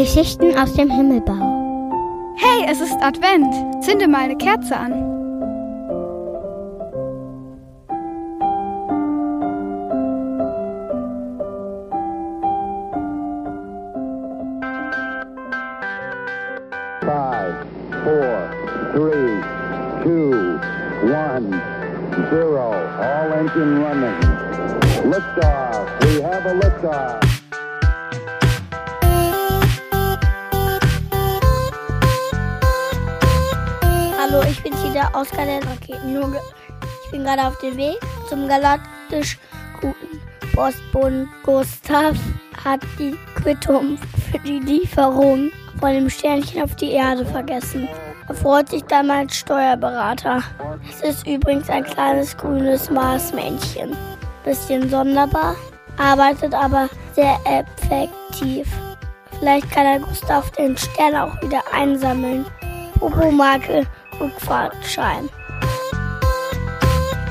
Geschichten aus dem Himmelbau. Hey, es ist Advent. Zünde mal eine Kerze an. Five, four, three, two, one, zero. All engine running. Liftoff. We have a liftoff. Hallo, ich bin hier der Oskar der Raketenjunge. Ich bin gerade auf dem Weg zum galaktisch guten Postbund. Gustav hat die Quittung für die Lieferung von dem Sternchen auf die Erde vergessen. Er freut sich dann als Steuerberater. Es ist übrigens ein kleines grünes Marsmännchen. Bisschen sonderbar, arbeitet aber sehr effektiv. Vielleicht kann er Gustav den Stern auch wieder einsammeln. Popo-Marke Rückfahrtschein.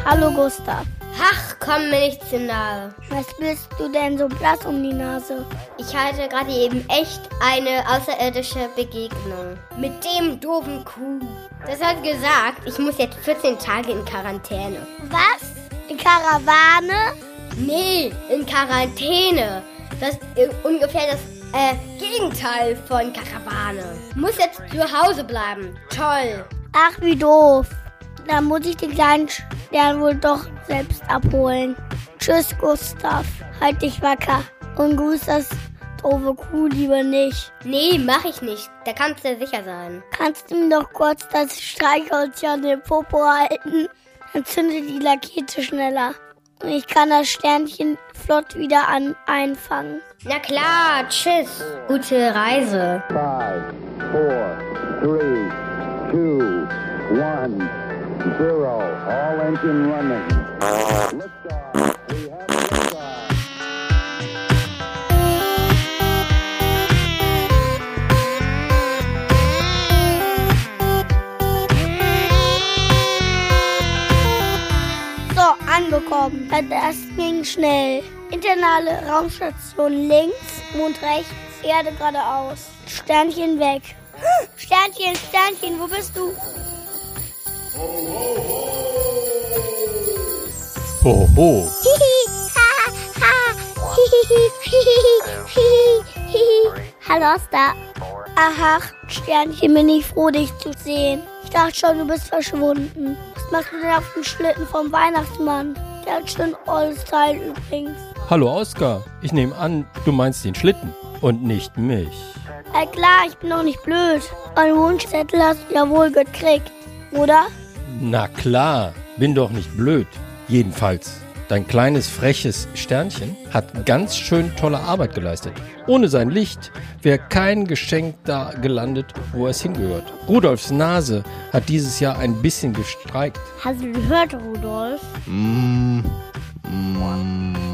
Hallo Gustav. Ach, komm mir nicht zu nahe. Was bist du denn so blass um die Nase? Ich hatte gerade eben echt eine außerirdische Begegnung. Mit dem doofen Kuh. Das hat gesagt, ich muss jetzt 14 Tage in Quarantäne. Was? Die Karawane? Nee, in Quarantäne. Das ist äh, ungefähr das äh, Gegenteil von Karawane. Muss jetzt zu Hause bleiben. Toll. Ach, wie doof. Da muss ich den kleinen Stern wohl doch selbst abholen. Tschüss, Gustav. Halt dich wacker. Und grüß das doofe Kuh lieber nicht. Nee, mach ich nicht. Da kannst du sicher sein. Kannst du mir doch kurz das Streichholz hier an den Popo halten? Dann zündet die Lakete schneller. Und ich kann das Sternchen flott wieder an einfangen. Na klar, tschüss. Gute Reise. Five, four, three, two, one, zero. All engine running. Liftoff. We have liftoff. So, angekommen. Das ging schnell. Internale Raumstation links, Mond rechts, Erde geradeaus. Sternchen weg. Sternchen, Sternchen, wo bist du? Ho, ho. Hihi. Hallo, Oster. Aha, Sternchen, bin ich froh, dich zu sehen. Ich dachte schon, du bist verschwunden. Was machst du denn auf dem Schlitten vom Weihnachtsmann? Der hat schon alles Teil übrigens. Hallo Oskar. Ich nehme an, du meinst den Schlitten und nicht mich. Ja klar, ich bin doch nicht blöd. Einen Wunschzettel hast du ja wohl gekriegt, oder? Na klar, bin doch nicht blöd. Jedenfalls, dein kleines freches Sternchen hat ganz schön tolle Arbeit geleistet. Ohne sein Licht wäre kein Geschenk da gelandet, wo es hingehört. Rudolfs Nase hat dieses Jahr ein bisschen gestreikt. Hast du gehört, Rudolf? Mm, mm,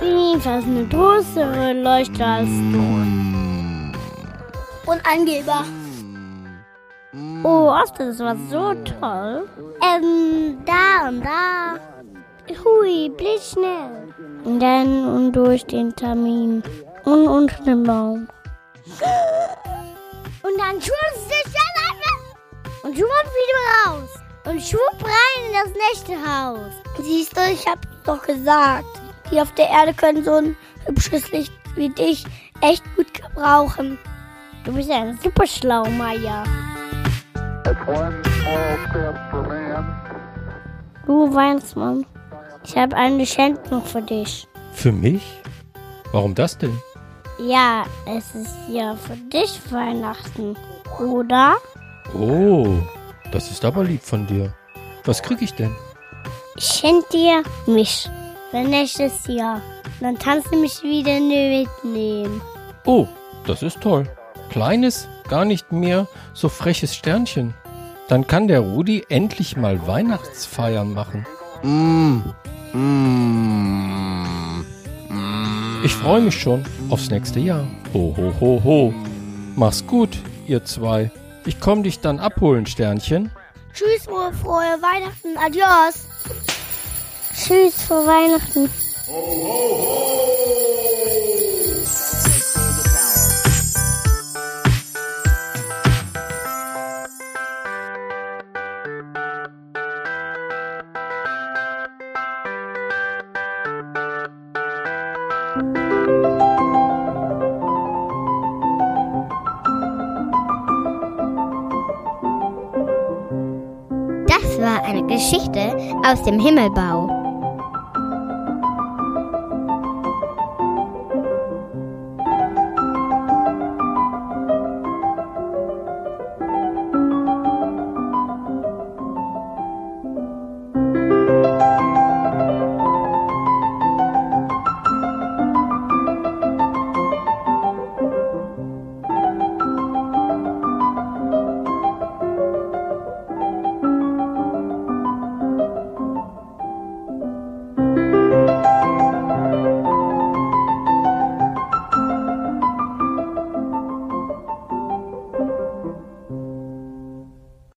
Jedenfalls eine größere Leuchte als du. Und Angeber. Oh, Oster, das war so toll. Ähm, da und da. Hui, blitzschnell. Und dann und durch den Termin. Und unter dem Baum. Und dann schwupp sich dann einfach. Und schwupp wieder raus. Und schwupp rein in das nächste Haus. Siehst du, ich hab doch gesagt. Die auf der Erde können so ein hübsches Licht wie dich echt gut gebrauchen. Du bist ja ein super schlau, Maya. Du Weihnachtsmann, ich habe ein Geschenk noch für dich. für mich? Warum das denn? Ja, es ist ja für dich Weihnachten, oder? Oh, das ist aber lieb von dir. Was krieg ich denn? Ich schenke dir mich für nächstes Jahr. Dann kannst du mich wieder mitnehmen. Oh, das ist toll. Kleines, gar nicht mehr so freches Sternchen. Dann kann der Rudi endlich mal Weihnachtsfeiern machen. Mm, mm, mm. Ich freue mich schon aufs nächste Jahr. Ho, ho, ho, ho. Mach's gut, ihr zwei. Ich komm dich dann abholen, Sternchen. Tschüss, frohe Weihnachten. Adios. Tschüss vor Weihnachten. Ho, ho, ho. Das war eine Geschichte aus dem Himmelbau.